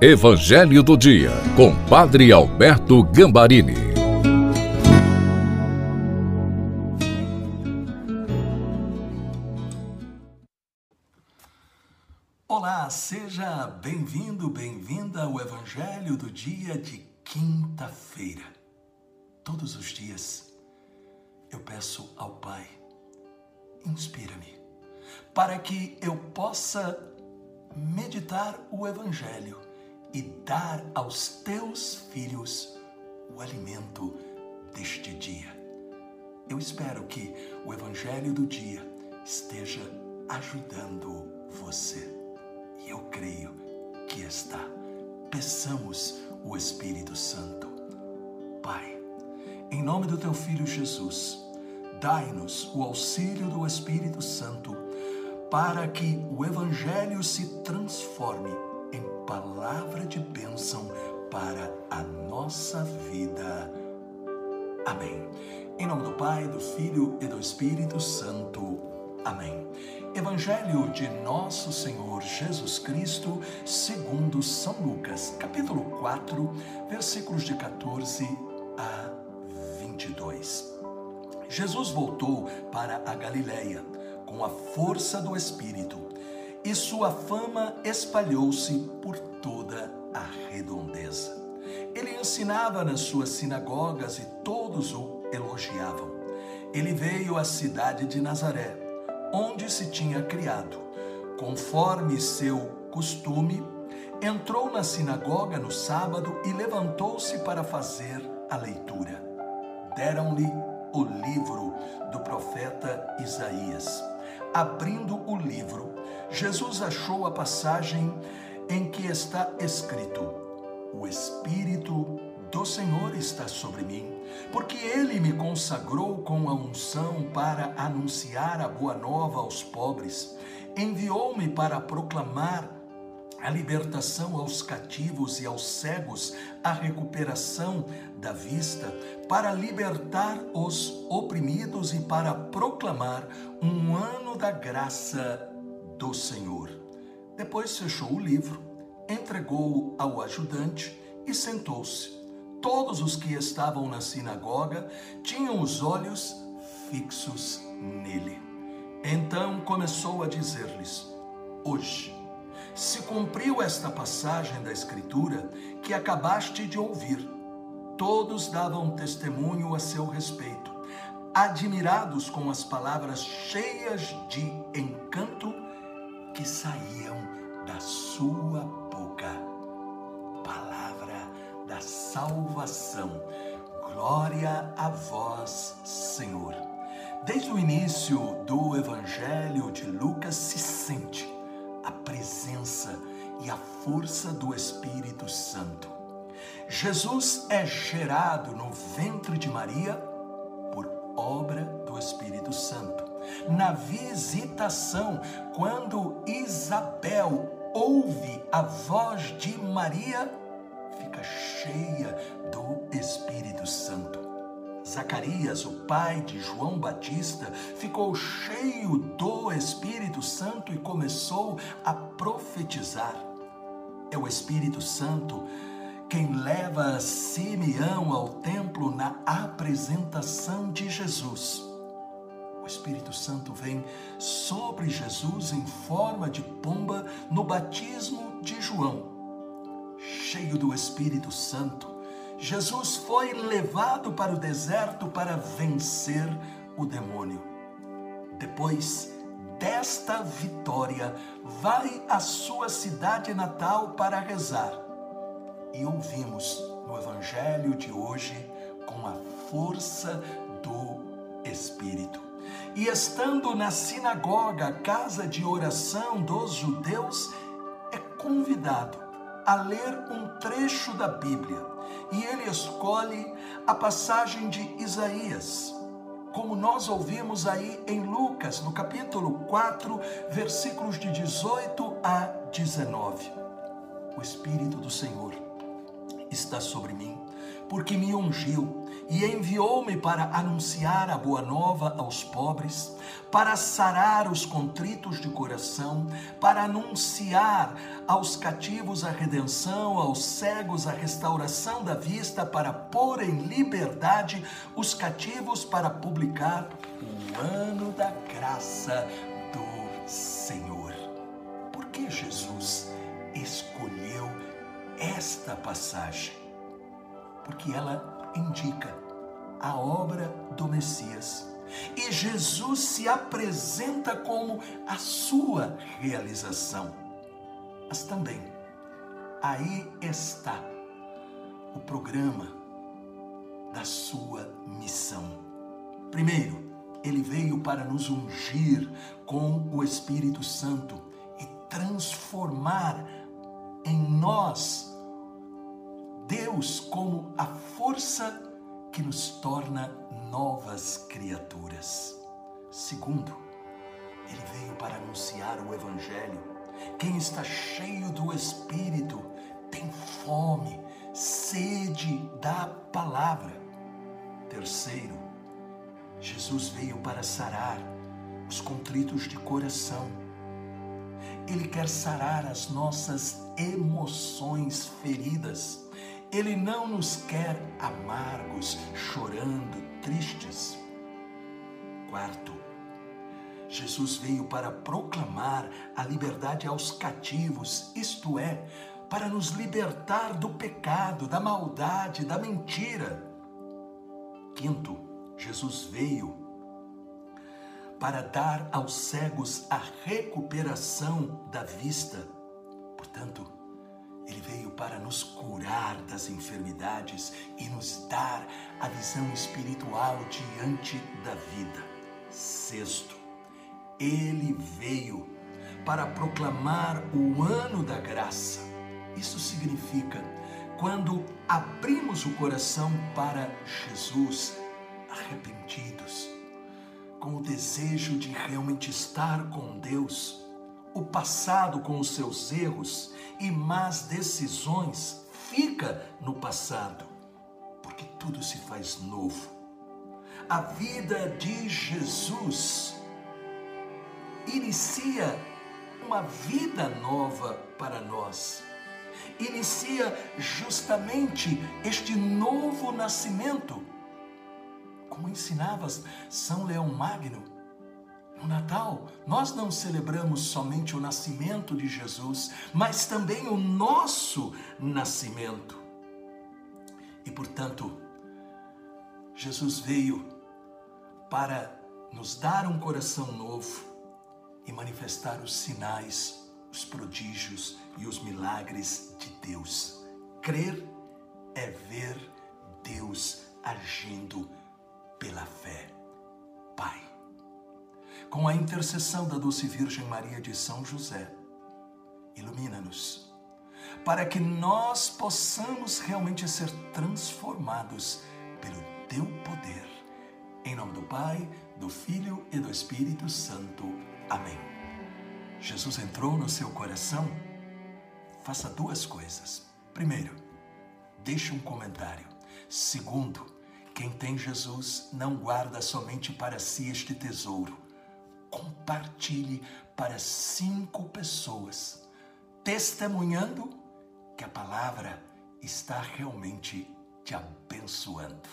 Evangelho do Dia, com Padre Alberto Gambarini. Olá, seja bem-vindo, bem-vinda ao Evangelho do Dia de quinta-feira. Todos os dias eu peço ao Pai, inspira-me, para que eu possa meditar o Evangelho e dar aos teus filhos o alimento deste dia. Eu espero que o Evangelho do dia esteja ajudando você. E eu creio que está. Peçamos o Espírito Santo. Pai, em nome do teu Filho Jesus, dai-nos o auxílio do Espírito Santo para que o Evangelho se transforme em palavra de bênção para a nossa vida. Amém. Em nome do Pai, do Filho e do Espírito Santo. Amém. Evangelho de Nosso Senhor Jesus Cristo, segundo São Lucas, capítulo 4, versículos de 14 a 22. Jesus voltou para a Galileia com a força do Espírito e sua fama espalhou-se por toda a redondeza. Ele ensinava nas suas sinagogas e todos o elogiavam. Ele veio à cidade de Nazaré, onde se tinha criado. Conforme seu costume, entrou na sinagoga no sábado e levantou-se para fazer a leitura. Deram-lhe o livro do profeta Isaías. Abrindo o livro, Jesus achou a passagem em que está escrito: O Espírito do Senhor está sobre mim, porque ele me consagrou com a unção para anunciar a boa nova aos pobres, enviou-me para proclamar a libertação aos cativos e aos cegos, a recuperação da vista, para libertar os oprimidos e para proclamar um ano da graça do Senhor. Depois fechou o livro, entregou-o ao ajudante e sentou-se. Todos os que estavam na sinagoga tinham os olhos fixos nele. Então começou a dizer-lhes: Hoje se cumpriu esta passagem da Escritura que acabaste de ouvir. Todos davam testemunho a seu respeito, admirados com as palavras cheias de encanto que saíam da sua boca. Palavra da salvação. Glória a vós, Senhor. Desde o início do Evangelho de Lucas se sente a presença e a força do Espírito Santo. Jesus é gerado no ventre de Maria por obra do Espírito Santo. Na visitação, quando Isabel ouve a voz de Maria, fica cheia do Espírito Santo. Zacarias, o pai de João Batista, ficou cheio do Espírito Santo e começou a profetizar. É o Espírito Santo quem leva Simeão ao templo na apresentação de Jesus. Espírito Santo vem sobre Jesus em forma de pomba no batismo de João. Cheio do Espírito Santo, Jesus foi levado para o deserto para vencer o demônio. Depois desta vitória, vai à sua cidade natal para rezar. E ouvimos no Evangelho de hoje com a força do Espírito. E estando na sinagoga, casa de oração dos judeus, é convidado a ler um trecho da Bíblia e ele escolhe a passagem de Isaías, como nós ouvimos aí em Lucas, no capítulo 4, versículos de 18 a 19. O Espírito do Senhor está sobre mim, porque me ungiu e enviou-me para anunciar a boa nova aos pobres, para sarar os contritos de coração, para anunciar aos cativos a redenção, aos cegos a restauração da vista, para pôr em liberdade os cativos, para publicar o ano da graça do Senhor. Por que Jesus escolheu esta passagem? Porque ela indica a obra do Messias. E Jesus se apresenta como a sua realização. Mas também, aí está o programa da sua missão. Primeiro, ele veio para nos ungir com o Espírito Santo e transformar em nós Deus como a força que nos torna novas criaturas. Segundo, ele veio para anunciar o Evangelho. Quem está cheio do Espírito tem fome, sede da palavra. Terceiro, Jesus veio para sarar os contritos de coração. Ele quer sarar as nossas emoções feridas ele não nos quer amargos, chorando, tristes. Quarto, Jesus veio para proclamar a liberdade aos cativos, isto é, para nos libertar do pecado, da maldade, da mentira. Quinto, Jesus veio para dar aos cegos a recuperação da vista. Portanto, ele veio para nos curar das enfermidades e nos dar a visão espiritual diante da vida. Sexto, ele veio para proclamar o ano da graça. Isso significa quando abrimos o coração para Jesus, arrependidos, com o desejo de realmente estar com Deus, o passado com os seus erros e más decisões fica no passado, porque tudo se faz novo. A vida de Jesus inicia uma vida nova para nós. Inicia justamente este novo nascimento. Como ensinava São Leão Magno, no Natal, nós não celebramos somente o nascimento de Jesus, mas também o nosso nascimento. E portanto, Jesus veio para nos dar um coração novo e manifestar os sinais, os prodígios e os milagres de Deus. Crer é ver Deus agindo pela fé. Pai com a intercessão da doce Virgem Maria de São José, ilumina-nos, para que nós possamos realmente ser transformados pelo teu poder. Em nome do Pai, do Filho e do Espírito Santo. Amém. Jesus entrou no seu coração? Faça duas coisas. Primeiro, deixe um comentário. Segundo, quem tem Jesus não guarda somente para si este tesouro compartilhe para cinco pessoas, testemunhando que a palavra está realmente te abençoando.